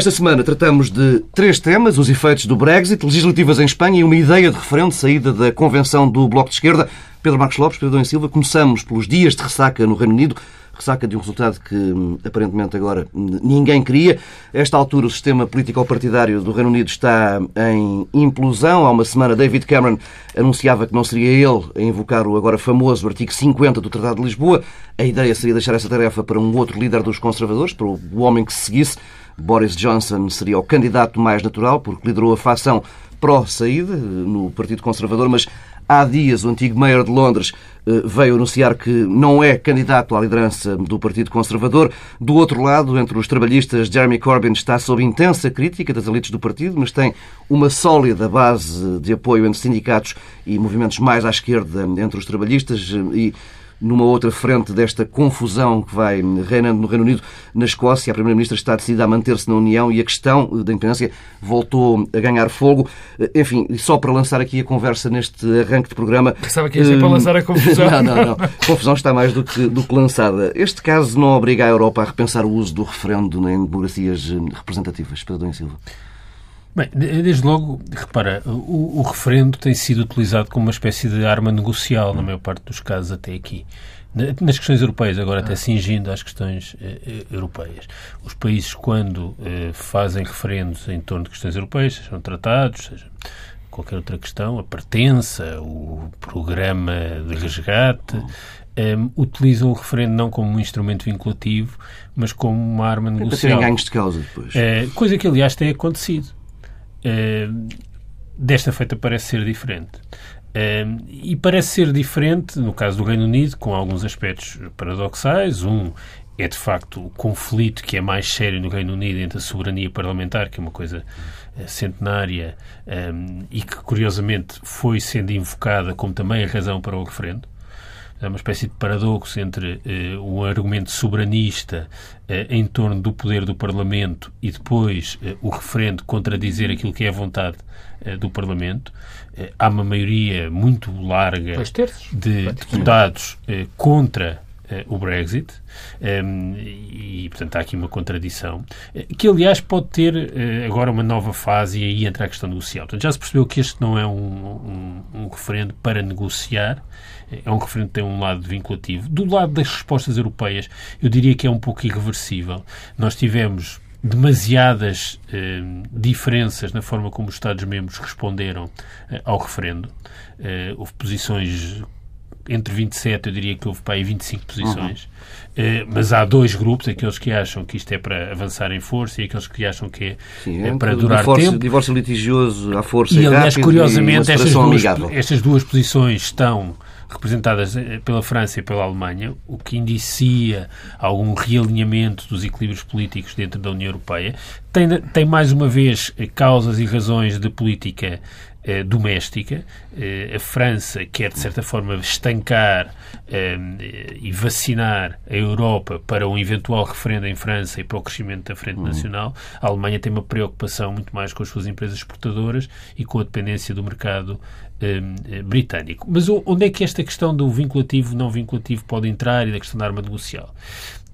Esta semana tratamos de três temas: os efeitos do Brexit, legislativas em Espanha e uma ideia de referendo saída da convenção do Bloco de Esquerda. Pedro Marcos Lopes, Pedro Dom Silva, começamos pelos dias de ressaca no Reino Unido. Ressaca de um resultado que hum, aparentemente agora hum, ninguém queria. Esta altura, o sistema político-partidário do Reino Unido está em implosão. Há uma semana, David Cameron anunciava que não seria ele a invocar o agora famoso artigo 50 do Tratado de Lisboa. A ideia seria deixar essa tarefa para um outro líder dos conservadores, para o homem que se seguisse. Boris Johnson seria o candidato mais natural, porque liderou a facção pró-saída no Partido Conservador, mas há dias o antigo mayor de Londres eh, veio anunciar que não é candidato à liderança do Partido Conservador. Do outro lado, entre os trabalhistas, Jeremy Corbyn está sob intensa crítica das elites do partido, mas tem uma sólida base de apoio entre sindicatos e movimentos mais à esquerda entre os trabalhistas eh, e numa outra frente desta confusão que vai reinando no Reino Unido, na Escócia, a Primeira-Ministra está decidida a manter-se na União e a questão da independência voltou a ganhar fogo. Enfim, só para lançar aqui a conversa neste arranque de programa. Pensava que ia ser para hum, lançar a confusão. não, não, não. A confusão está mais do que, do que lançada. Este caso não obriga a Europa a repensar o uso do referendo em democracias representativas. Pedro Silva. Bem, desde logo, repara, o, o, referendo tem sido utilizado como uma espécie de arma negocial, na maior parte dos casos até aqui. Nas questões europeias, agora até cingindo às questões eh, europeias. Os países, quando eh, fazem referendos em torno de questões europeias, sejam tratados, seja qualquer outra questão, a pertença, o programa de resgate, um, eh, utilizam o referendo não como um instrumento vinculativo, mas como uma arma negocial. Para terem ganhos de causa depois. Uh, coisa que, aliás, tem acontecido. Uh, desta feita parece ser diferente. Uh, e parece ser diferente, no caso do Reino Unido, com alguns aspectos paradoxais. Um é, de facto, o conflito que é mais sério no Reino Unido entre a soberania parlamentar, que é uma coisa uh, centenária um, e que, curiosamente, foi sendo invocada como também a razão para o referendo é uma espécie de paradoxo entre eh, o argumento soberanista eh, em torno do poder do Parlamento e depois eh, o referendo contradizer aquilo que é a vontade do Parlamento. Há uma maioria muito larga de deputados contra o Brexit e, portanto, há aqui uma contradição que, aliás, pode ter agora uma nova fase e aí entra a questão negocial. Portanto, já se percebeu que este não é um, um, um referendo para negociar, é um referendo que tem um lado vinculativo. Do lado das respostas europeias, eu diria que é um pouco irreversível. Nós tivemos demasiadas eh, diferenças na forma como os Estados-membros responderam eh, ao referendo. Eh, houve posições entre 27, eu diria que houve para aí 25 posições. Uhum. Eh, mas há dois grupos, aqueles que acham que isto é para avançar em força e aqueles que acham que é, Sim, é para durar divórcio, tempo. Divórcio litigioso à força e, aliás, curiosamente, estas duas, estas duas posições estão representadas eh, pela França e pela Alemanha, o que indicia algum realinhamento dos equilíbrios políticos dentro da União Europeia. Tem, tem mais uma vez eh, causas e razões de política eh, doméstica. Eh, a França quer, de certa forma, estancar eh, e vacinar a Europa para um eventual referendo em França e para o crescimento da Frente uhum. Nacional. A Alemanha tem uma preocupação muito mais com as suas empresas exportadoras e com a dependência do mercado eh, britânico. Mas onde é que esta questão do vinculativo, não vinculativo pode entrar e da questão da arma negocial?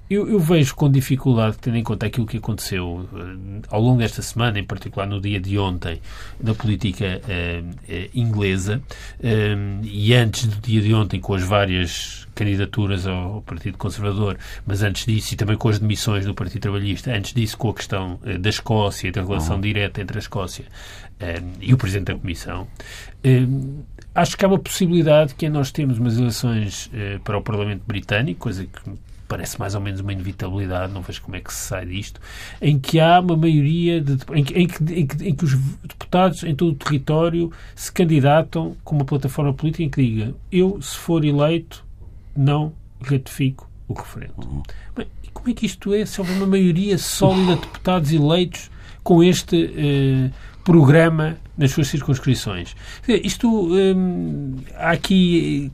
Eu, eu, vejo com dificuldade, tendo em conta aquilo que aconteceu uh, ao longo desta semana, em particular no dia de ontem, na política uh, uh, inglesa, e antes do dia de ontem, com as várias candidaturas ao, Partido Conservador, mas antes disso, e também com as demissões do Partido Trabalhista, antes disso, com a questão da Escócia, da relação uhum. direta entre a Escócia e o Presidente da Comissão. acho que há uma possibilidade que nós temos umas eleições para o Parlamento Britânico, coisa que parece mais ou menos uma inevitabilidade, não vejo como é que se sai disto, em que há uma maioria de, em, que, em, que, em, que, os deputados em todo o território se candidatam com uma plataforma política em que diga eu, se for eleito, não ratifico o referendo. Uhum. Bem, e como é que isto é se houver uma maioria sólida de deputados eleitos com este eh, programa nas suas circunscrições? Isto, hum, há aqui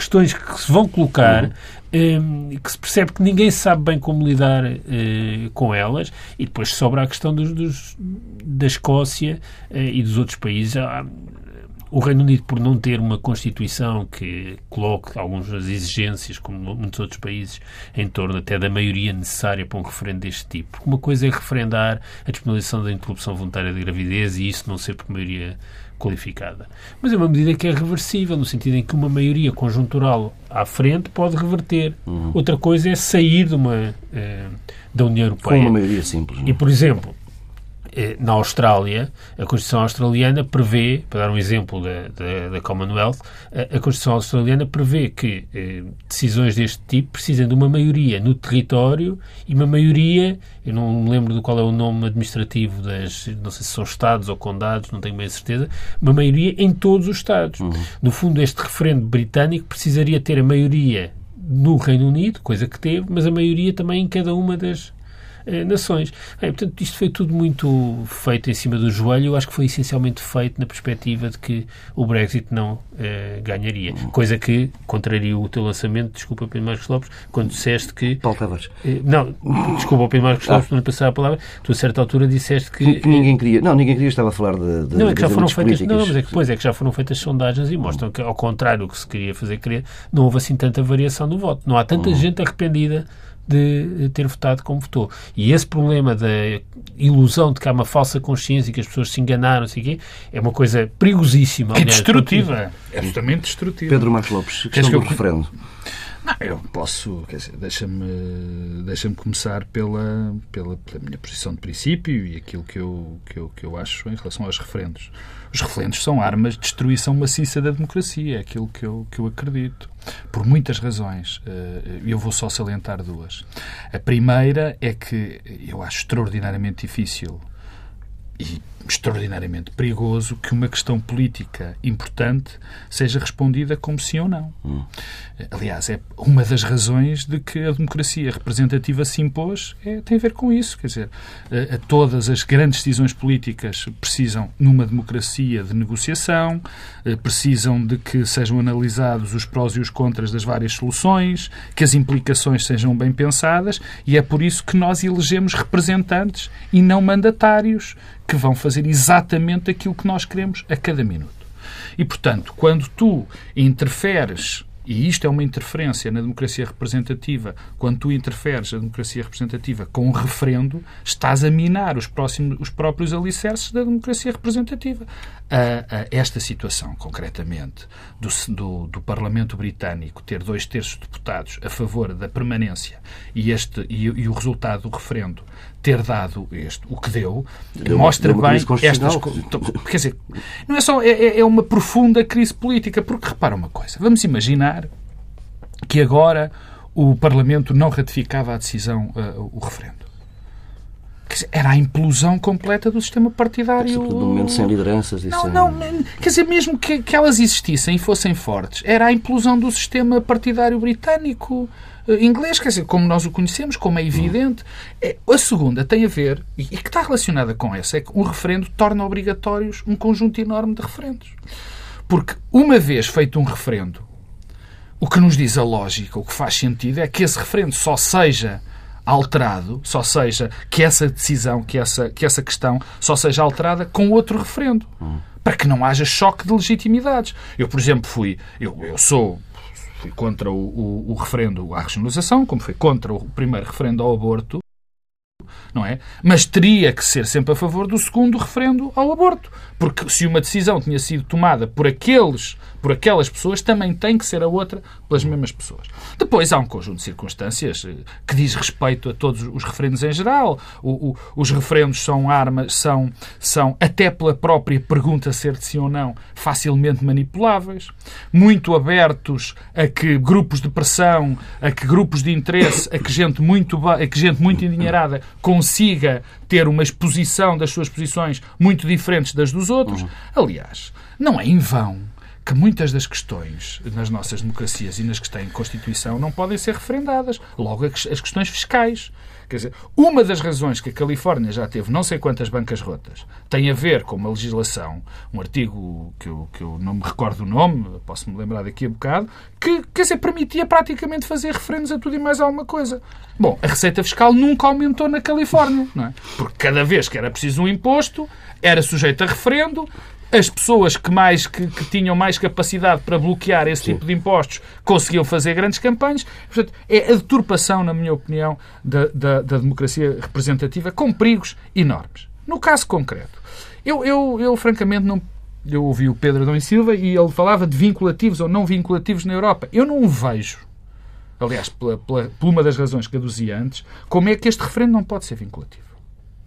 questões que se vão colocar uhum. Ehm, que se percebe que ninguém sabe bem como lidar uh, com elas e depois sobra a questão dos, dos da Escócia uh, e dos outros países. o Reino Unido, por não ter uma Constituição que coloque algumas exigências, como muitos outros países, em torno até da maioria necessária para um referendo deste tipo. Porque uma coisa é referendar a disponibilização da interrupção voluntária de gravidez e isso não ser por maioria qualificada. Mas é uma medida que é reversível, no sentido em que uma maioria conjuntural à frente pode reverter. Uhum. Outra coisa é sair de uma, eh, da União Europeia. Com uma maioria simples. Não? É? E, por exemplo, na Austrália, a Constituição australiana prevê, para dar um exemplo da, da, da Commonwealth, a, a, Constituição australiana prevê que eh, decisões deste tipo precisam de uma maioria no território e uma maioria, eu não me lembro do qual é o nome administrativo das, não sei se são estados ou condados, não tenho bem certeza, uma maioria em todos os estados. Uhum. No fundo, este referendo britânico precisaria ter a maioria no Reino Unido, coisa que teve, mas a maioria também em cada uma das eh, nações. Bem, portanto, isto foi tudo muito feito em cima do joelho. Eu acho que foi essencialmente feito na perspectiva de que o Brexit não eh, ganharia. Coisa que contraria o teu lançamento, desculpa, Pedro Marcos Lopes, quando disseste que. Paulo Tavares. Eh, não, desculpa, Pedro Marcos Lopes, ah. não passar a palavra. Tu, a certa altura, disseste que. que ninguém queria. Não, ninguém queria, estava a falar de. de não, é que já foram feitas. Não, mas é que, pois, é que já foram feitas sondagens e mostram que, ao contrário do que se queria fazer crer, não houve assim tanta variação no voto. Não há tanta uhum. gente arrependida de ter votado como votou. E esse problema da ilusão de que há uma falsa consciência e que as pessoas se enganaram, sei quê, é uma coisa perigosíssima. É destrutiva. É absolutamente destrutiva. Pedro Marcos Lopes, questão que do eu... referendo. Não, eu posso, quer dizer, deixa-me deixa começar pela, pela, pela, minha posição de princípio e aquilo que eu, que, eu, que eu acho em relação aos referendos. Os referendos são armas de destruição maciça da democracia, é aquilo que eu, que eu acredito. Por muitas razões. Eh, eu vou só salientar duas. A primeira é que eu acho extraordinariamente difícil e extraordinariamente perigoso que uma questão política importante seja respondida como sim ou não. Hum. Aliás, é uma das razões de que a democracia representativa se impôs é, tem a ver com isso. Quer dizer, a, a todas as grandes decisões políticas precisam, numa democracia, de negociação, eh, precisam de que sejam analisados os prós e os contras das várias soluções, que as implicações sejam bem pensadas e é por isso que nós elegemos representantes e não mandatários que vão fazer exatamente aquilo que nós queremos a cada minuto. E, portanto, quando tu interferes e isto é uma interferência na democracia representativa. Quando tu interferes na democracia representativa com um referendo, estás a minar os, próximos, os próprios alicerces da democracia representativa. A, a esta situação, concretamente, do, do, do, Parlamento Britânico ter dois terços de deputados a favor da permanência e, este, e, e o resultado do referendo ter dado este, o que deu, deu mostra deu bem estas coisas. Quer dizer, não é só. É, é, é uma profunda crise política, porque repara uma coisa. Vamos imaginar que agora o Parlamento não ratificava a decisão, uh, o referendo. Dizer, era a implosão completa do sistema partidário. No momento sem lideranças. Não, sem... não, quer dizer, mesmo que, que elas existissem e fossem fortes, era a implosão do sistema partidário britânico. Eh, inglês, quer dizer, como nós o conhecemos, como é evidente. É, a segunda tem a ver, e que está relacionada com essa, é que o referendo torna obrigatórios um conjunto enorme de referendos. Porque, uma vez feito um referendo, o que nos diz a lógica, o que faz sentido, é que esse referendo só seja alterado, só seja que essa decisão, que essa, que essa questão só seja alterada com outro referendo. Hum. Para que não haja choque de legitimidades. Eu, por exemplo, fui. Eu, eu sou fui contra o, o, o referendo à regionalização, como foi contra o primeiro referendo ao aborto, não é? Mas teria que ser sempre a favor do segundo referendo ao aborto. Porque se uma decisão tinha sido tomada por aqueles, por aquelas pessoas, também tem que ser a outra pelas mesmas pessoas. Depois há um conjunto de circunstâncias eh, que diz respeito a todos os referendos em geral. O, o, os referendos são armas, são, são, até pela própria pergunta ser de sim ou não, facilmente manipuláveis, muito abertos a que grupos de pressão, a que grupos de interesse, a que gente muito, a que gente muito endinheirada consiga ter uma exposição das suas posições muito diferentes das dos outros. Uhum. Aliás, não é em vão que muitas das questões nas nossas democracias e nas que têm Constituição não podem ser referendadas. Logo, as questões fiscais. Quer dizer, uma das razões que a Califórnia já teve não sei quantas bancas rotas tem a ver com uma legislação, um artigo que eu, que eu não me recordo o nome, posso-me lembrar daqui a bocado, que quer dizer, permitia praticamente fazer referendos a tudo e mais alguma coisa. Bom, a receita fiscal nunca aumentou na Califórnia, não é? Porque cada vez que era preciso um imposto, era sujeito a referendo, as pessoas que, mais, que, que tinham mais capacidade para bloquear esse Sim. tipo de impostos conseguiam fazer grandes campanhas. Portanto, é a deturpação, na minha opinião, da, da, da democracia representativa com perigos enormes. No caso concreto, eu, eu, eu francamente não eu ouvi o Pedro Adão e Silva e ele falava de vinculativos ou não vinculativos na Europa. Eu não o vejo, aliás, pela, pela, por uma das razões que aduzia antes, como é que este referendo não pode ser vinculativo.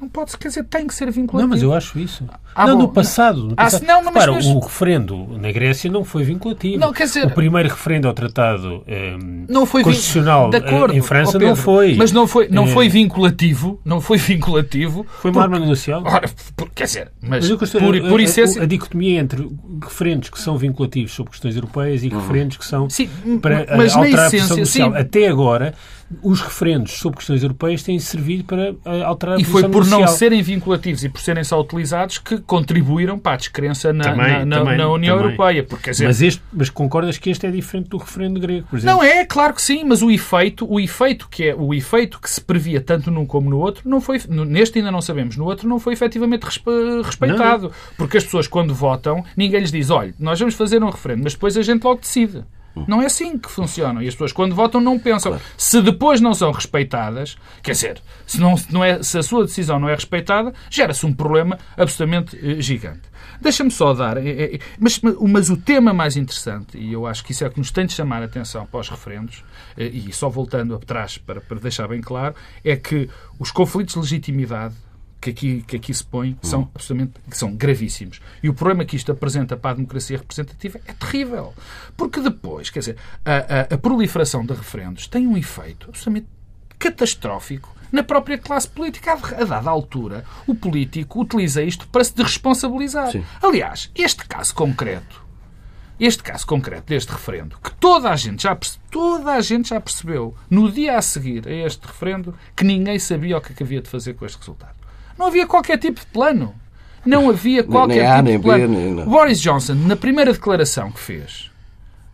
Não pode, quer dizer, tem que ser vinculativo. Não, mas eu acho isso. Ah, não, bom, no passado. No ah, passado. não, mas, Repara, mas... o referendo na Grécia não foi vinculativo. Não, quer dizer... O primeiro referendo ao Tratado eh, não foi constitucional de acordo, em França Pedro, não foi. Mas não foi, não foi vinculativo. Não foi vinculativo. Foi uma arma negocial. Ora, quer dizer, mas, mas por, por, por essência... A, a, dicotomia entre referendos que são vinculativos sobre questões europeias e uhum. referendos que são sim, para mas alterar essência, a posição social. Sim. Até agora, os referendos sobre questões europeias têm servido para eh, alterar a E foi por não serem vinculativos e por serem só utilizados que contribuíram para a descrença na, também, na, também, na União também. Europeia. Porque, dizer... mas, este, mas concordas que este é diferente do referendo grego, por exemplo? Não é, claro que sim, mas o efeito, o efeito que é o efeito que se previa tanto num como no outro, não foi, neste ainda não sabemos, no outro não foi efetivamente respeitado. Não. Porque as pessoas, quando votam, ninguém lhes diz, olha, nós vamos fazer um referendo, mas depois a gente logo decide. Não é assim que funcionam. E as pessoas, quando votam, não pensam. Claro. Se depois não são respeitadas, quer dizer, se, não, não é, se a sua decisão não é respeitada, gera-se um problema absolutamente eh, gigante. Deixa-me só dar. Eh, eh, mas, mas o tema mais interessante, e eu acho que isso é o que nos tem de chamar a atenção para os referendos, e só voltando atrás para, para deixar bem claro, é que os conflitos de legitimidade que aqui, que aqui se põe são hum. absolutamente são gravíssimos. E o problema que isto apresenta para a democracia representativa é terrível. Porque depois, quer dizer, a, a, a proliferação de referendos tem um efeito absolutamente catastrófico na própria classe política. A dada altura, o político utiliza isto para se desresponsabilizar. Sim. Aliás, este caso concreto, este caso concreto deste referendo, que toda a gente já toda a gente já percebeu no dia a seguir a este referendo que ninguém sabia o que é havia de fazer com este resultado. Não havia qualquer tipo de plano. Não havia qualquer nem, nem tipo de plano. B, Boris Johnson, na primeira declaração que fez,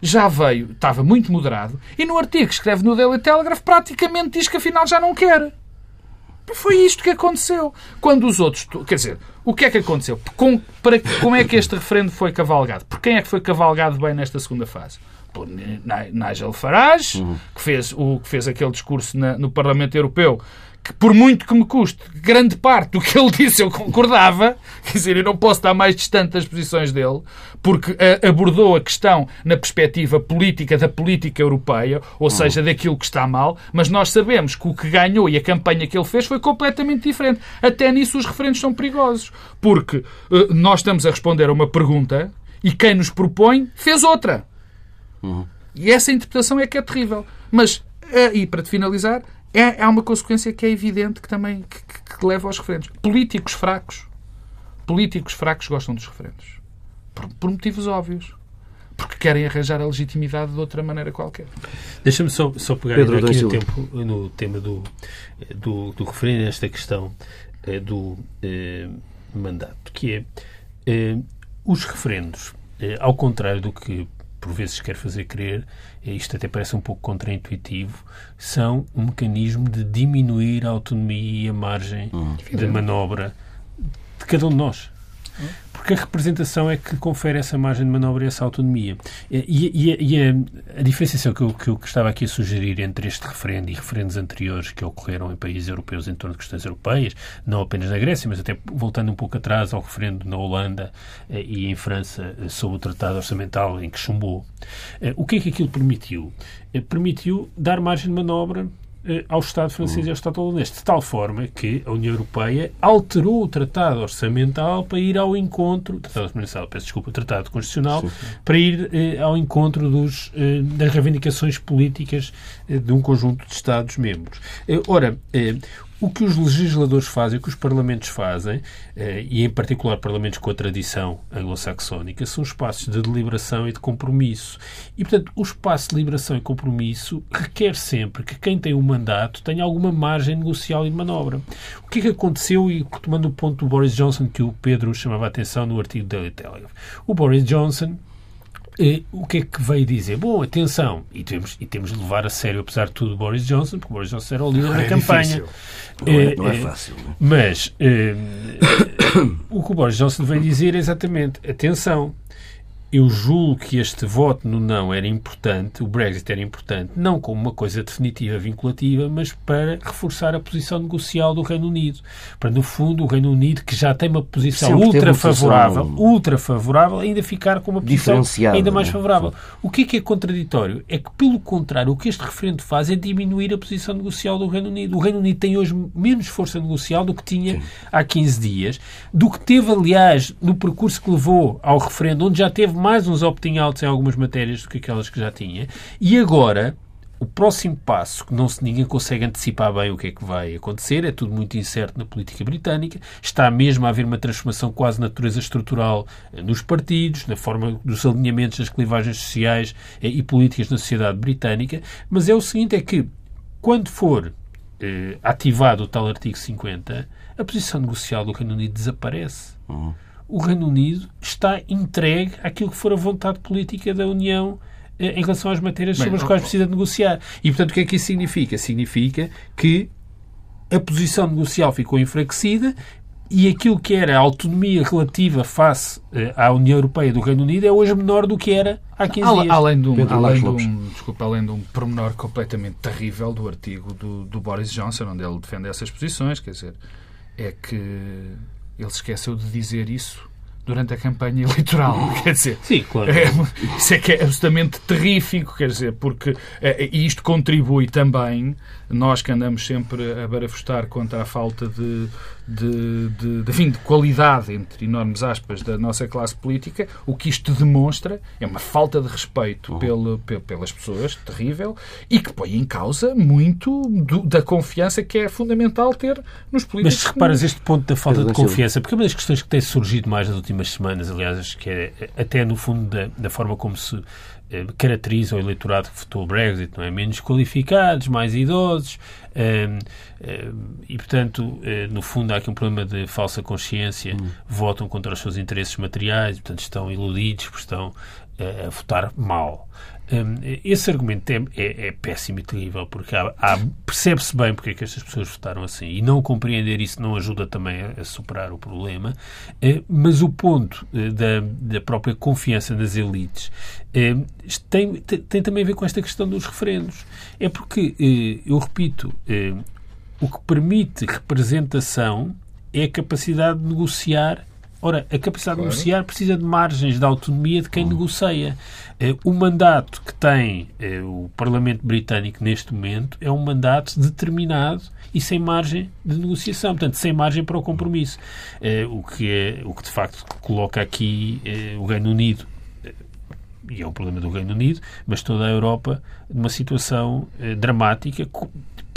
já veio, estava muito moderado, e no artigo que escreve no Daily Telegraph praticamente diz que afinal já não quer. Foi isto que aconteceu. Quando os outros. Quer dizer, o que é que aconteceu? Com, para, como é que este referendo foi cavalgado? Por quem é que foi cavalgado bem nesta segunda fase? Por Nigel Farage, uhum. que, fez, o, que fez aquele discurso na, no Parlamento Europeu que por muito que me custe, grande parte do que ele disse eu concordava, quer dizer, eu não posso estar mais distante das posições dele, porque uh, abordou a questão na perspectiva política da política europeia, ou seja, daquilo que está mal, mas nós sabemos que o que ganhou e a campanha que ele fez foi completamente diferente. Até nisso os referentes são perigosos, porque uh, nós estamos a responder a uma pergunta e quem nos propõe fez outra. Uhum. E essa interpretação é que é terrível. Mas, uh, e para te finalizar, é, é uma consequência que é evidente que também que, que, que leva aos referendos. Políticos fracos, políticos fracos gostam dos referendos. Por, por motivos óbvios porque querem arranjar a legitimidade de outra maneira qualquer. Deixa-me só, só pegar Pedro aqui no, tempo, no tema do, do, do referendo, esta questão eh, do eh, mandato, que é eh, os referendos, eh, ao contrário do que por vezes quer fazer crer, isto até parece um pouco contraintuitivo, são um mecanismo de diminuir a autonomia e a margem hum. de manobra de cada um de nós. Porque a representação é que confere essa margem de manobra e essa autonomia. E, e, e a, a, diferenciação que eu, que eu estava aqui a sugerir entre este referendo e referendos anteriores que ocorreram em países europeus em torno de questões europeias, não apenas na Grécia, mas até voltando um pouco atrás ao referendo na Holanda eh, e em França eh, sobre o Tratado Orçamental em que chumbou, eh, o que é que aquilo permitiu? Permitiu dar margem de manobra ao Estado francês e ao Estado holandês, de tal forma que a União Europeia alterou o Tratado Orçamental para ir ao encontro, Tratado Orçamental, peço desculpa, o Tratado Constitucional, sim, sim. para ir eh, ao encontro dos, eh, das reivindicações políticas eh, de um conjunto de Estados-membros. Eh, ora, eh, o que os legisladores fazem, o que os parlamentos fazem, eh, e em particular parlamentos com a tradição anglo-saxónica, são espaços de deliberação e de compromisso. E, portanto, o espaço de deliberação e compromisso requer sempre que quem tem o um mandato tenha alguma margem negocial e de manobra. O que é que aconteceu, e tomando o ponto do Boris Johnson, que o Pedro chamava a atenção no artigo da Daily Telegraph? O Boris Johnson eh, o que é que veio dizer? Bom, atenção, e temos, e temos de levar a sério, apesar de tudo, Boris Johnson, porque Boris Johnson era o líder da é campanha. Não é, não é fácil. Não é? Mas o que o Boris Johnson veio dizer é exatamente, atenção, eu julgo que este voto no não era importante, o Brexit era importante, não como uma coisa definitiva, vinculativa, mas para reforçar a posição negocial do Reino Unido. Para, no fundo, o Reino Unido, que já tem uma posição Sempre ultra favorável, posição... ultra favorável, ainda ficar com uma posição ainda mais é? favorável. O que é que é contraditório? É que, pelo contrário, o que este referendo faz é diminuir a posição negocial do Reino Unido. O Reino Unido tem hoje menos força negocial do que tinha Sim. há 15 dias, do que teve, aliás, no percurso que levou ao referendo, onde já teve mais uns opt-in-outs em algumas matérias do que aquelas que já tinha. E agora, o próximo passo, que não se, ninguém consegue antecipar bem o que é que vai acontecer, é tudo muito incerto na política britânica, está mesmo a haver uma transformação quase natureza estrutural eh, nos partidos, na forma dos alinhamentos das clivagens sociais eh, e políticas na sociedade britânica, mas é o seguinte, é que quando for eh, ativado o tal artigo 50, a posição negocial do Reino Unido desaparece. Uhum o Reino Unido está entregue àquilo que for a vontade política da União eh, em relação às matérias Bem, sobre as quais precisa negociar. E, portanto, o que é que isso significa? Significa que a posição negocial ficou enfraquecida e aquilo que era a autonomia relativa face eh, à União Europeia do Reino Unido é hoje menor do que era há 15 além, dias. Além de um, além de um, desculpa, além de um pormenor completamente terrível do artigo do, do Boris Johnson, onde ele defende essas posições, quer dizer, é que ele esqueceu de dizer isso durante a campanha eleitoral. Quer dizer, Sim, claro. é, isso é que é absolutamente terrífico, quer dizer, porque é, e isto contribui também, nós que andamos sempre a barafustar contra a falta de, de, de, de, enfim, de qualidade, entre enormes aspas, da nossa classe política, o que isto demonstra é uma falta de respeito uhum. pelo, pelas pessoas, terrível, e que põe em causa muito do, da confiança que é fundamental ter nos políticos. Mas se reparas este ponto da falta de confiança, porque é uma das questões que tem surgido mais nas últimas semanas, aliás, que é até no fundo da, da forma como se eh, caracteriza o eleitorado que votou o Brexit, não é? Menos qualificados, mais idosos, e, portanto, eh, no fundo há aqui um problema de falsa consciência, hum. votam contra os seus interesses materiais, portanto estão iludidos, porque estão eh, a votar mal. Esse argumento é, é, é, péssimo e terrível, porque percebe-se bem porque é que estas pessoas votaram assim. E não compreender isso não ajuda também a, a superar o problema. Eh, mas o ponto da, da própria confiança nas elites eh, tem, tem, tem, também a ver com esta questão dos referendos. É porque, eu repito, o que permite representação é a capacidade de negociar Ora, a capacidade claro. de negociar precisa de margens de autonomia de quem hum. negocia. Eh, o mandato que tem eh, o Parlamento Britânico neste momento é um mandato determinado e sem margem de negociação, portanto, sem margem para o compromisso. Eh, o que, é, o que de facto coloca aqui o Reino Unido e é um problema do Reino Unido, mas toda a Europa numa situação dramática,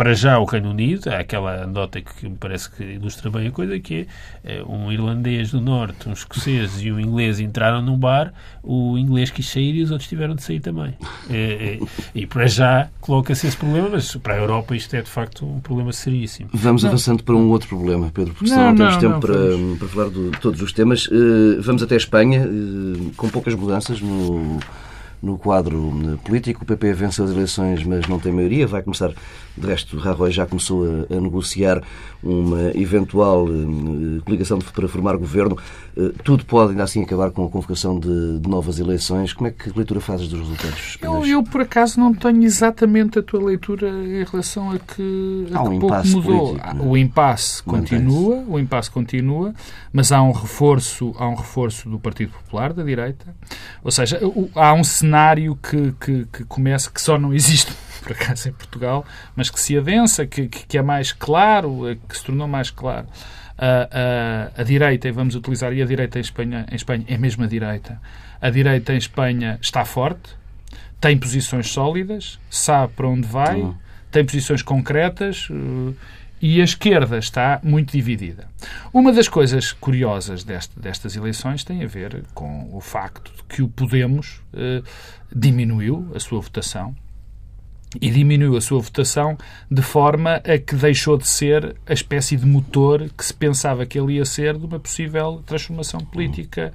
para já o Reino Unido, há aquela nota que me parece que ilustra bem a coisa, que é eh, um irlandês do Norte, um escocês e um inglês entraram num bar, o inglês quis sair e os outros tiveram de sair também. E, eh, eh, e para já coloca-se esse problema, mas para a Europa isto é de facto um problema seríssimo. Vamos não. avançando para um outro problema, Pedro, porque senão não, não temos tempo para, para falar de todos os temas. Vamos até a Espanha, com poucas mudanças no no quadro eh, político. O PP venceu as eleições, mas não tem maioria. Vai começar, de resto, Rajoy já começou a, a negociar uma eventual uh, coligação para formar governo. Uh, tudo pode, ainda assim, acabar com a convocação de, de, novas eleições. Como é que leitura fazes dos resultados? Eu, eu, por acaso, não tenho exatamente a tua leitura em relação a que, a há um que pouco mudou. Político, é? o impasse continua, o impasse continua, mas há um reforço, há um reforço do Partido Popular, da direita. Ou seja, há um cenário cenário que, que, que começa, que só não existe por acaso em Portugal, mas que se adensa, que, que é mais claro, eh, que se tornou mais claro. A, a, a, direita, e vamos utilizar, e a direita em Espanha, em Espanha é mesmo a direita. A direita em Espanha está forte, tem posições sólidas, sabe para onde vai, uhum. tem posições concretas. Uh, e a esquerda está muito dividida. Uma das coisas curiosas deste, destas eleições tem a ver com o facto de que o Podemos eh, diminuiu a sua votação e diminuiu a sua votação de forma a que deixou de ser a espécie de motor que se pensava que ele ia ser de uma possível transformação política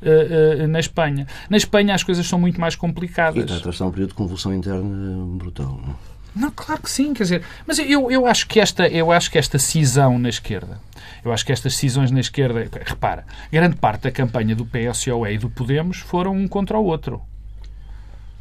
uh, uh, na Espanha. Na Espanha as coisas são muito mais complicadas. E está a um período de convulsão interna brutal, não é? Não, claro que sim, quer dizer, mas eu, eu, acho que esta, eu acho que esta cisão na esquerda, eu acho que estas cisões na esquerda, repara, grande parte da campanha do PSOE e do Podemos foram um contra o outro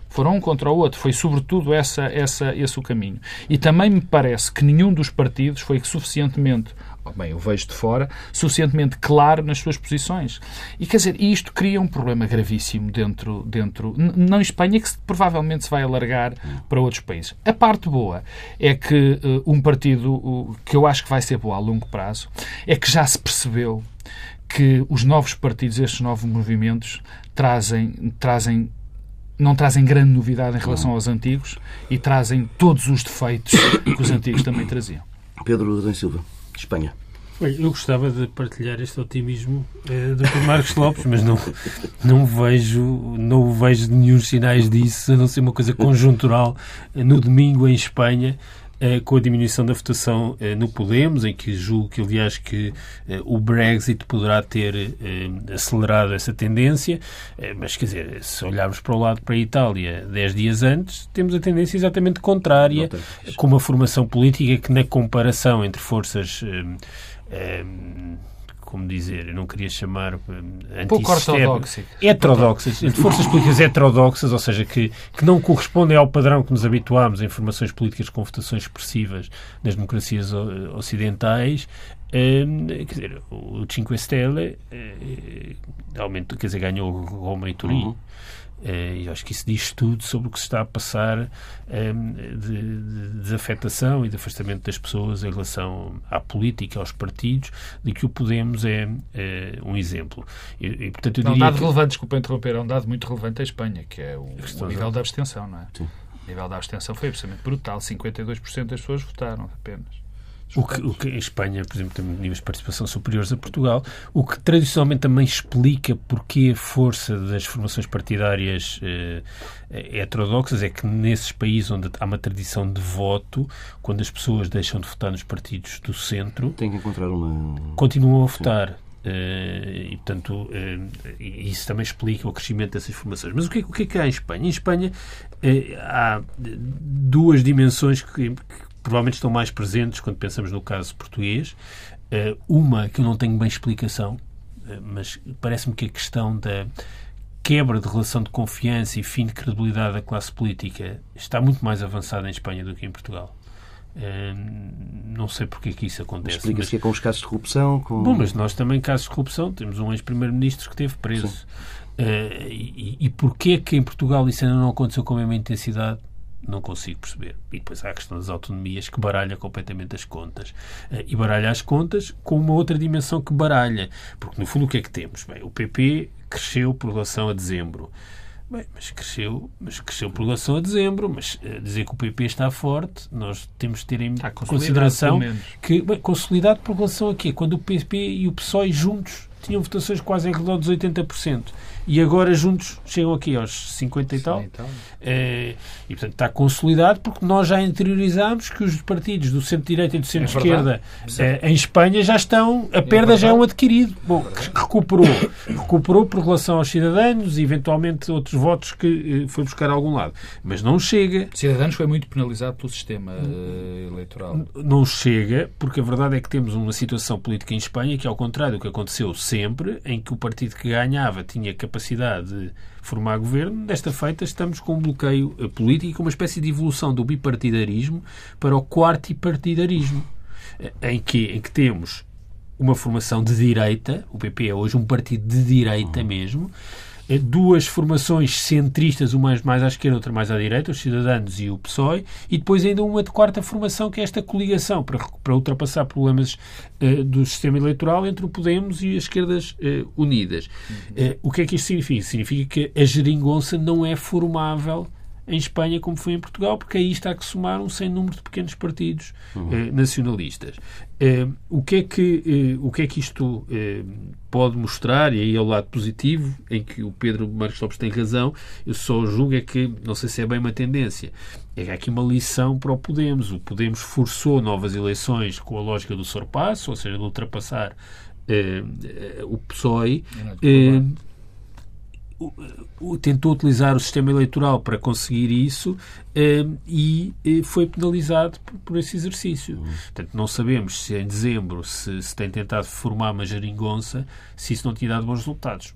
foram um contra o outro. Foi sobretudo essa, essa, esse o caminho. E também me parece que nenhum dos partidos foi suficientemente bem, eu vejo de fora, suficientemente claro nas suas posições. E quer dizer, isto cria um problema gravíssimo dentro, dentro não em Espanha, que provavelmente se vai alargar para outros países. A parte boa é que uh, um partido uh, que eu acho que vai ser bom a longo prazo é que já se percebeu que os novos partidos, estes novos movimentos, trazem, trazem não trazem grande novidade em relação aos antigos e trazem todos os defeitos que os antigos também traziam. Pedro Adão Silva, Espanha. Eu gostava de partilhar este otimismo eh, do Dr. Marcos Lopes, mas não, não vejo não vejo nenhum sinais disso, a não ser uma coisa conjuntural no domingo em Espanha, eh, com a diminuição da votação eh, no Podemos, em que julgo que, aliás, que eh, o Brexit poderá ter acelerado essa tendência, mas, quer dizer, se olharmos para o lado para a Itália dez dias antes, temos a tendência exatamente contrária, com uma formação política que, na comparação entre forças como dizer, eu não queria chamar um, pouco ortodoxas. Heterodoxas, entre forças políticas heterodoxas, ou seja, que, que não correspondem ao padrão que nos habituámos em formações políticas com votações expressivas nas democracias ocidentais. Um, quer dizer, o Cinque Stelle uh, aumento, quer dizer, ganhou Roma e Turim. Uhum. Eh, e acho que isso diz tudo sobre o que se está a passar ehm, de, desafetação e de afastamento das pessoas em relação à política, aos partidos, de que o Podemos é, é um exemplo. E, e, portanto, eu não, um dado que... relevante, desculpa interromper, é um dado muito relevante a Espanha, que é o, o nível da abstenção, não é? Sim. O nível da abstenção foi absolutamente brutal. 52% das pessoas votaram apenas. O que, o que em Espanha, por exemplo, tem níveis de participação superiores a Portugal, o que tradicionalmente também explica porque a força das formações partidárias eh, heterodoxas é que nesses países onde há uma tradição de voto, quando as pessoas deixam de votar nos partidos do centro, tem que encontrar uma continuam a votar. Uh, e, portanto, uh, isso também explica o crescimento dessas formações. Mas o que, o que é que há em Espanha? Em Espanha uh, há duas dimensões que, que provavelmente estão mais presentes quando pensamos no caso português. Eh, uma que eu não tenho bem explicação, eh, mas parece-me que a questão da quebra de relação de confiança e fim de credibilidade da classe política está muito mais avançada em Espanha do que em Portugal. Uh, não sei porque é que isso acontece. Explica-se mas... que é com os casos de corrupção. Com... Bom, mas nós também, casos de corrupção, temos um ex-primeiro-ministro que esteve preso. Uh, e, e porquê que em Portugal isso ainda não aconteceu com a mesma intensidade? Não consigo perceber. E depois há a questão das autonomias que baralha completamente as contas. Eh, e baralha as contas com uma outra dimensão que baralha. Porque, no fundo, o que é que temos? Bem, o PP cresceu por relação a dezembro. Bem, mas cresceu, mas cresceu por relação a dezembro, mas uh, dizer que o PP está forte, nós temos de ter em consideração que, bem, consolidado por relação a quê? Quando o PP e o PSOE juntos tinham votações quase em redor dos 80% e agora juntos chegam aqui aos 50 e tal. É, e portanto está consolidado porque nós já interiorizámos que os partidos do centro-direita e do centro-esquerda é é, em Espanha já estão, a é perda já é um adquirido. Bom, recuperou. Recuperou por relação aos cidadãos e eventualmente outros votos que eh, foi buscar a algum lado. Mas não chega. Cidadãos foi muito penalizado pelo sistema uh, eleitoral. Não chega, porque a verdade é que temos uma situação política em Espanha que, ao contrário do que aconteceu sempre, em que o partido que ganhava tinha capacidade de formar governo, desta feita estamos com um bloqueio eh, político, com uma espécie de evolução do bipartidarismo para o quartipartidarismo, eh, em que, em que temos uma formação de direita, o PP é hoje um partido de direita mesmo, é duas formações centristas, uma mais à esquerda, outra mais à direita, os Cidadãos e o PSOE, e depois ainda uma de quarta formação, que é esta coligação, para, para ultrapassar problemas uh, do sistema eleitoral entre o Podemos e as esquerdas uh, unidas. Uhum. Uh, o que é que isto significa? Significa que a geringonça não é formável em Espanha como foi em Portugal, porque aí está que somar um sem número de pequenos partidos uhum. eh, nacionalistas. Eh, o, que é que, eh, o que é que isto eh, pode mostrar, e aí é o lado positivo, em que o Pedro Marcos Lopes tem razão, eu só julgo é que, não sei se é bem uma tendência, é que há aqui uma lição para o Podemos. O Podemos forçou novas eleições com a lógica do sorpasso, ou seja, de ultrapassar eh, o PSOE tentou utilizar o sistema eleitoral para conseguir isso eh, e eh, foi penalizado por, esse exercício. Uhum. Portanto, não sabemos se em dezembro se, se tem tentado formar uma geringonça, se isso não tinha dado bons resultados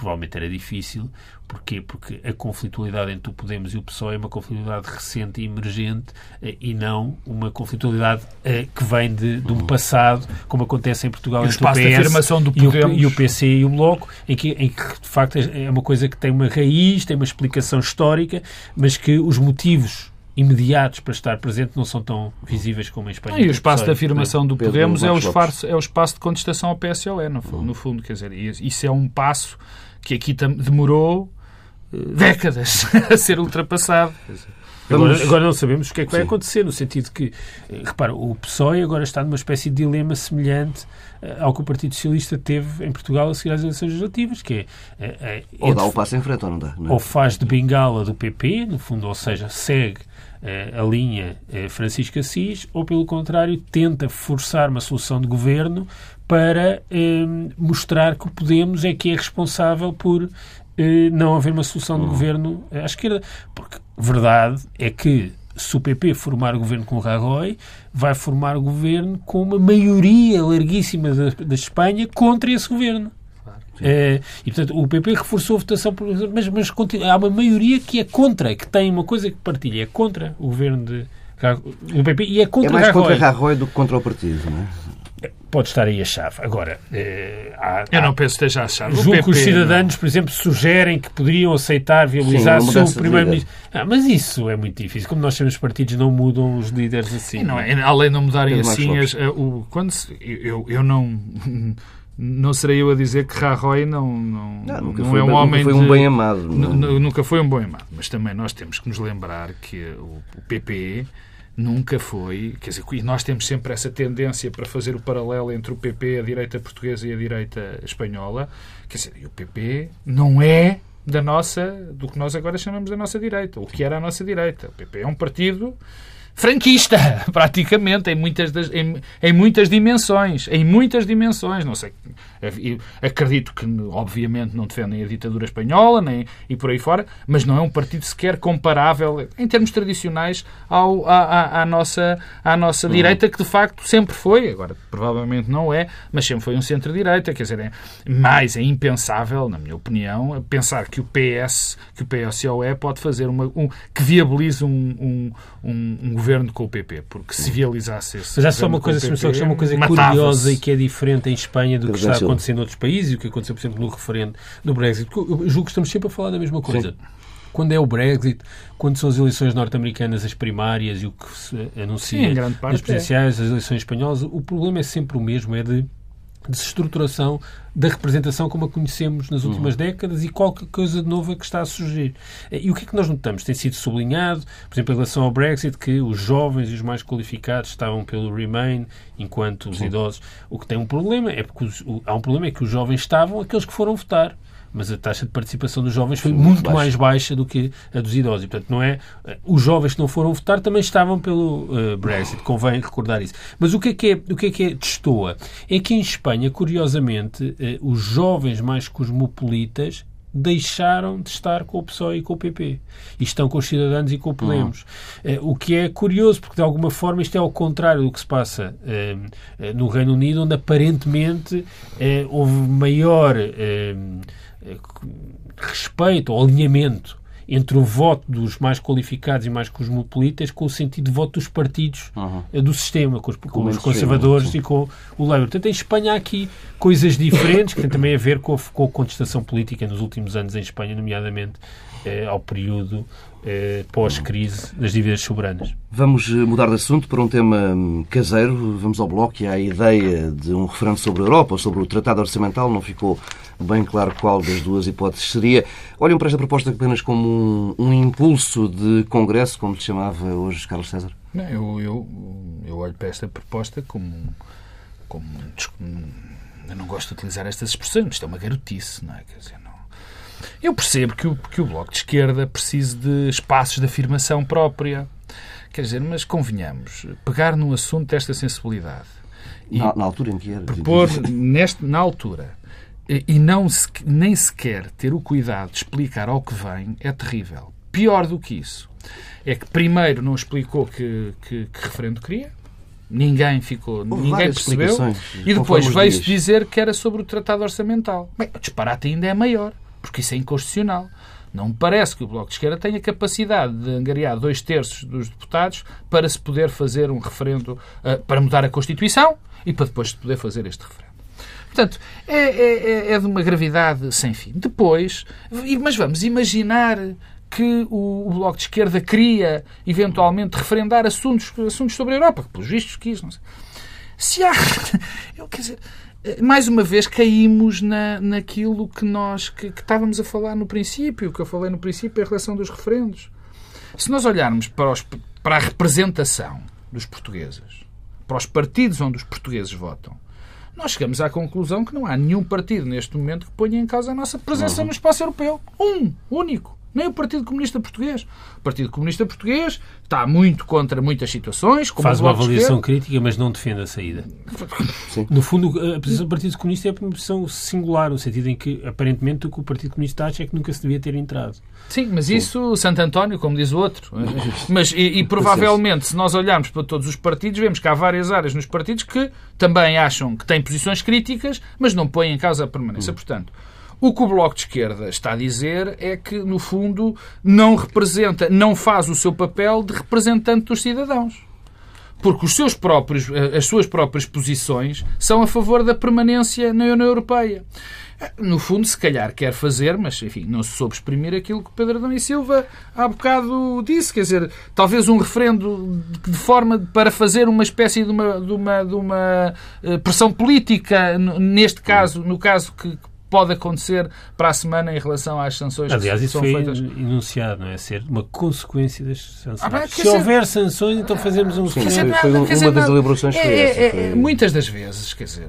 provavelmente era difícil. Porquê? Porque a conflitualidade entre o Podemos e o PSOE é uma conflitualidade recente e emergente eh, e não uma conflitualidade eh, que vem de, de um passado, como acontece em Portugal entre o PS afirmação do e, o, e o PC e o Bloco, em que, em que de facto é uma coisa que tem uma raiz, tem uma explicação histórica, mas que os motivos imediatos para estar presente não são tão visíveis como em Espanha. E o espaço de afirmação do Podemos é o, espaço, é o espaço de contestação ao PSOE, no, no fundo. Quer dizer, isso é um passo que aqui demorou eh, décadas a ser ultrapassado. Agora, agora, não sabemos o que é que vai Sim. acontecer, no sentido que, eh, repara, o PSOE agora está numa espécie de dilema semelhante eh, ao que o Partido Socialista teve em Portugal a seguir às eleições legislativas, que é... é ou dá o passo em frente ou não dá. Não é? Ou faz de bengala do PP, no fundo, ou seja, segue a linha Francisco Assis, ou pelo contrário, tenta forçar uma solução de governo para eh, mostrar que o Podemos é que é responsável por eh, não haver uma solução de uhum. governo à esquerda. Porque verdade é que se o PP formar governo com o Rajoy, vai formar governo com uma maioria larguíssima da, da Espanha contra esse governo. É, e, portanto, o PP reforçou a votação, mas, mas há uma maioria que é contra, que tem uma coisa que partilha, é contra o governo de o PP e é contra É mais Rajoy. contra Rajoy do que contra o partido, não é? Pode estar aí a chave. Agora, eh, há, Eu não penso que esteja a chave. Julgo PP, que os cidadãos, não. por exemplo, sugerem que poderiam aceitar viabilizar Sim, o primeiro-ministro. Ah, mas isso é muito difícil. Como nós sabemos, os partidos não mudam os líderes assim. Não é? Além de não mudarem assim, as, eh, o, quando se, eu, eu não. Não serei eu a dizer que Rajoy não, não, não, nunca não foi, é um homem. Nunca foi um bem amado. Nunca foi um bem amado. Mas também nós temos que nos lembrar que o, o PP nunca foi. Quer dizer, e nós temos sempre essa tendência para fazer o paralelo entre o PP, a direita portuguesa e a direita espanhola. Quer dizer, e o PP não é da nossa, do que nós agora chamamos da nossa direita, o que era a nossa direita. O PP é um partido franquista, praticamente, em muitas, das, em, em, muitas dimensões. Em muitas dimensões. Não sei. Acredito que, obviamente, não defendem a ditadura espanhola nem, e por aí fora, mas não é um partido sequer comparável, em termos tradicionais, ao, à, à, nossa, à nossa uhum. direita, que de facto sempre foi. Agora, provavelmente não é, mas sempre foi um centro-direita. Quer dizer, é, mais é impensável, na minha opinião, pensar que o PS, que o PSOE pode fazer uma. Um, que viabilize um, um, um, um governo com o PP, porque se vializasse esse. Mas há só uma coisa, PP, só uma coisa curiosa e que é diferente em Espanha do que está a acontecer noutros países e o que aconteceu, por exemplo, no referendo do Brexit. Eu julgo que estamos sempre a falar da mesma coisa. Sim. Quando é o Brexit, quando são as eleições norte-americanas, as primárias e o que se anuncia Sim, nas é. presidenciais, é. as eleições espanholas, o problema é sempre o mesmo, é de desestruturação da representação como a conhecemos nas últimas uhum. décadas e qualquer coisa de novo que está a surgir. E o que é que nós notamos? Tem sido sublinhado, por exemplo, em relação ao Brexit, que os jovens e os mais qualificados estavam pelo Remain, enquanto os Sim. idosos. O que tem um problema é porque os, o, há um problema é que os jovens estavam aqueles que foram votar mas a taxa de participação dos jovens foi muito baixa. mais baixa do que a dos idosos. E, portanto, não é, eh, os jovens que não foram votar também estavam pelo uh, Brexit, convém recordar isso. Mas o que é que é, o que é, que é destoa? É que em Espanha, curiosamente, uh, os jovens mais cosmopolitas deixaram de estar com o PSOE e com o PP. E estão com os cidadãos e com o Podemos. Uhum. Uh, o que é curioso, porque de alguma forma isto é ao contrário do que se passa uh, uh, no Reino Unido, onde aparentemente houve maior respeito ou alinhamento entre o voto dos mais qualificados e mais cosmopolitas com o sentido de voto dos partidos uhum. do sistema, com os, com os conservadores e com o Labour. Portanto, em Espanha há aqui coisas diferentes que têm também a ver com a, com a contestação política nos últimos anos em Espanha, nomeadamente eh, ao período eh, pós-crise das dívidas soberanas. Vamos eh, mudar de assunto para um tema hum, caseiro. Vamos ao bloco e à ideia de um referendo sobre a Europa, sobre o Tratado Orçamental. Não ficou bem claro qual das duas hipóteses seria. Olham para esta proposta apenas como um, um impulso de Congresso, como lhe chamava hoje Carlos César? Não, eu, eu, eu olho para esta proposta como, como eu não gosto de utilizar estas expressões, mas isto é uma garotice, não é? Quer dizer, não... Eu percebo que o, que o Bloco de Esquerda precise de espaços de afirmação própria. Quer dizer, mas convenhamos, pegar num assunto desta sensibilidade. E na, na altura em que era. Propor, neste, na altura, e não se, nem sequer ter o cuidado de explicar ao que vem é terrível. Pior do que isso é que primeiro não explicou que, que, que referendo queria, ninguém ficou, Houve ninguém percebeu, e depois veio-se dizer que era sobre o Tratado Orçamental. Bem, o disparate ainda é maior, porque isso é inconstitucional. Não me parece que o Bloco de Esquerda tenha capacidade de angariar dois terços dos deputados para se poder fazer um referendo, uh, para mudar a Constituição e para depois se poder fazer este referendo. Portanto, é, é, é, é de uma gravidade sem fim. Depois, mas vamos imaginar que o, o, Bloco de Esquerda queria eventualmente referendar assuntos, assuntos sobre a Europa, que pelos vistos quis, não sei. Se há. Eu, quer dizer, mais uma vez caímos na, naquilo que nós que, que, estávamos a falar no princípio, que eu falei no princípio, a relação dos referendos. Se nós olharmos para, os, para a representação dos portugueses, para os partidos onde os portugueses votam, nós chegamos à conclusão que não há nenhum partido neste momento que ponha em causa a nossa presença uhum. no espaço europeu. Um, único. Nem o Partido Comunista Português. O Partido Comunista Português está muito contra muitas situações. Faz uma avaliação crítica, mas não defende a saída. Sim. No fundo, a posição do Partido Comunista é uma posição singular, no sentido em que, aparentemente, o que o Partido Comunista acha é que nunca se devia ter entrado. Sim, mas Sim. isso, Santo António, como diz o outro. Mas, e, e provavelmente, se nós olharmos para todos os partidos, vemos que há várias áreas nos partidos que também acham que têm posições críticas, mas não põem em causa a permanência. Hum. Portanto, o que o Bloco de Esquerda está a dizer é que, no fundo, não representa, não faz o seu papel de representante dos cidadãos. Porque os seus próprios, eh, as suas próprias posições são a favor da permanência na União Europeia. No fundo, se calhar quer fazer, mas enfim, não se soube exprimir aquilo que Pedro Adão e Silva há bocado disse. Quer dizer, talvez um referendo de forma para fazer uma espécie de uma, de uma, de uma eh, pressão política, neste caso, no caso que pode acontecer para a semana em relação às sanções Aliás, que são feitas. Aliás, isso foi enunciado, não é? Ser uma consequência das sanções. Ah, Se houver sanções, então fazemos um Sim, foi, foi uma dizer, das deliberações que é, essa. É, foi... Muitas das vezes, quer dizer,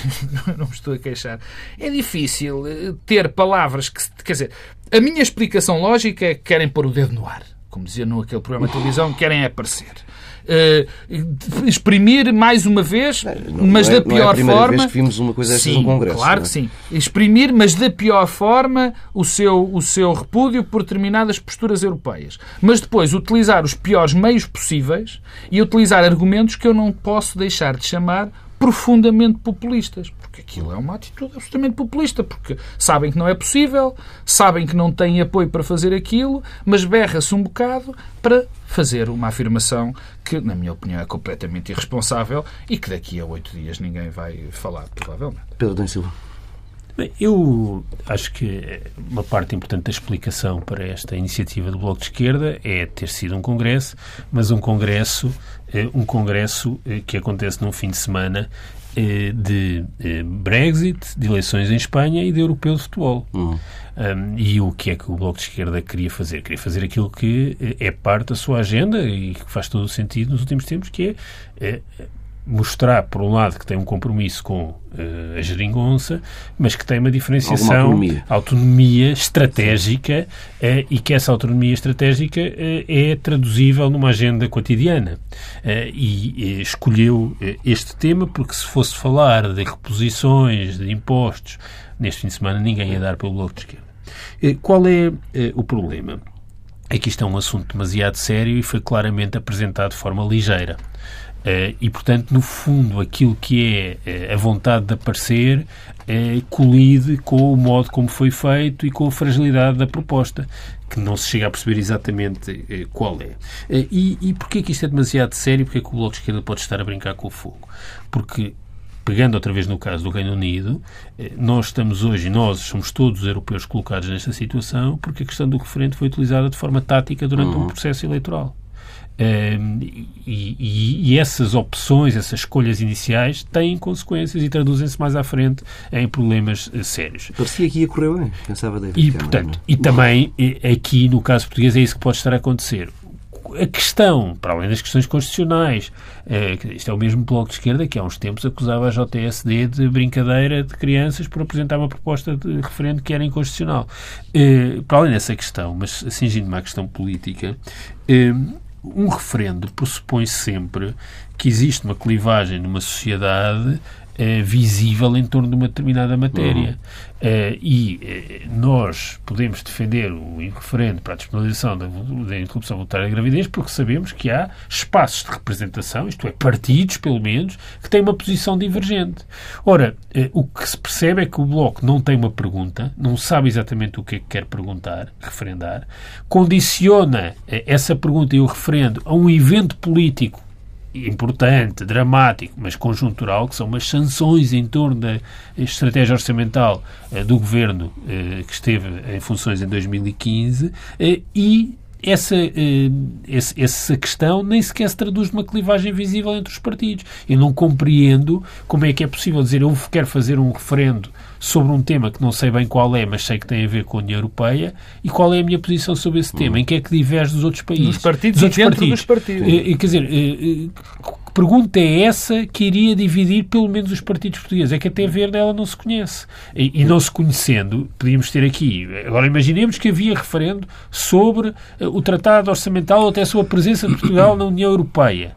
não me estou a queixar, é difícil eh, ter palavras que, quer dizer, a minha explicação lógica é que querem pôr o dedo no ar. Como dizia no aquele programa de televisão, querem aparecer uh, exprimir mais uma vez, não, mas não é, da pior não é forma. Vez que vimos uma coisa sim, no Congresso. Claro é? que sim. Exprimir, mas da pior forma, o seu, o seu repúdio por determinadas posturas europeias. Mas depois utilizar os piores meios possíveis e utilizar argumentos que eu não posso deixar de chamar profundamente populistas. Porque aquilo é uma atitude absolutamente populista, porque sabem que não é possível, sabem que não têm apoio para fazer aquilo, mas berra-se um bocado para fazer uma afirmação que, na minha opinião, é completamente irresponsável e que daqui a oito dias ninguém vai falar, provavelmente. Pedro Silva. Bem, eu acho que uma parte importante da explicação para esta iniciativa do Bloco de Esquerda é ter sido um congresso, mas um congresso, eh, um congresso eh, que acontece num fim de semana eh, de Brexit, de eleições em Espanha e de europeu de futebol. Uhum. Um, e o que é que o Bloco de Esquerda queria fazer? Queria fazer aquilo que é parte da sua agenda e que faz todo o sentido nos últimos tempos, que é, é mostrar, por um lado, que tem um compromisso com uh, a geringonça, mas que tem uma diferenciação, autonomia. autonomia. estratégica uh, e que essa autonomia estratégica uh, é traduzível numa agenda cotidiana. e escolheu este tema porque se fosse falar de reposições, de impostos, neste fim de semana ninguém ia dar pelo Bloco de Esquerda. qual é o problema? É que isto é um assunto demasiado sério e foi claramente apresentado de forma ligeira. Uh, e, portanto, no fundo, aquilo que é uh, a vontade de aparecer uh, colide com o modo como foi feito e com a fragilidade da proposta, que não se chega a perceber exatamente qual é. e, e porquê que isto é demasiado sério? Porquê que o Bloco de Esquerda pode estar a brincar com o fogo? Porque pegando outra vez no caso do Reino Unido, eh, nós estamos hoje, nós somos todos europeus colocados nesta situação porque a questão do referendo foi utilizada de forma tática durante uhum. um processo eleitoral. Um, e, e, e, essas opções, essas escolhas iniciais têm consequências e traduzem-se mais à frente em problemas uh, sérios. Parecia que ia correr bem, pensava David E, portanto, e também aqui no caso português é isso que pode estar a acontecer a questão, para além das questões constitucionais, é, isto é o mesmo Bloco de Esquerda que há uns tempos acusava a JSD de brincadeira de crianças por apresentar uma proposta de referendo que era inconstitucional. É, para além dessa questão, mas cingindo-me à questão política, é, um referendo pressupõe sempre que existe uma clivagem numa sociedade é, visível em torno de uma determinada matéria. É, e é, nós podemos defender o referendo para a disponibilização da, da interrupção voluntária da gravidez porque sabemos que há espaços de representação, isto é, partidos, pelo menos, que têm uma posição divergente. Ora, o que se percebe é que o Bloco não tem uma pergunta, não sabe exatamente o que é que quer perguntar, referendar, condiciona essa pergunta e o referendo a um evento político importante, dramático, mas conjuntural, que são umas sanções em torno da estratégia orçamental eh, do governo eh, que esteve em funções em 2015 eh, e essa, essa questão nem sequer se traduz numa clivagem visível entre os partidos. Eu não compreendo como é que é possível dizer eu quero fazer um referendo sobre um tema que não sei bem qual é, mas sei que tem a ver com a União Europeia, e qual é a minha posição sobre esse tema? Em que é que diverge dos outros países? Dos partidos dos e dentro partidos. dos partidos. Eh, quer dizer, eh, eh, que pergunta é essa que iria dividir pelo menos os partidos portugueses? É que até ver dela não se conhece. E, e não se conhecendo, podíamos ter aqui... Agora imaginemos que havia referendo sobre o Tratado Orçamental ou até a sua presença de Portugal na União Europeia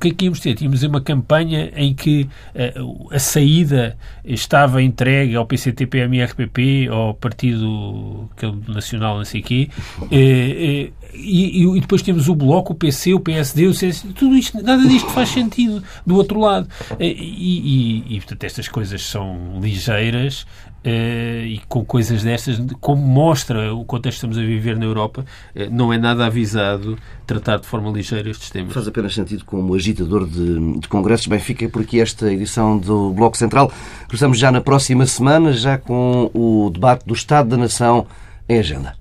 que é que íamos ter? Tínhamos uma campanha em que uh, a saída estava entregue ao PCT, PMI, RPP, ao Partido Nacional, não sei o quê, uh, uh, e, e, depois temos o Bloco, o PC, o PSD, o CS, tudo isto, nada disto faz sentido do outro lado. E, e, e, portanto, estas coisas são ligeiras Uh, e com coisas destas, como mostra o contexto que estamos a viver na Europa, uh, não é nada avisado tratar de forma ligeira estes temas. Faz apenas sentido como agitador de, de congressos. Bem, fica por aqui esta edição do Bloco Central. Cruzamos já na próxima semana, já com o debate do Estado da Nação em agenda.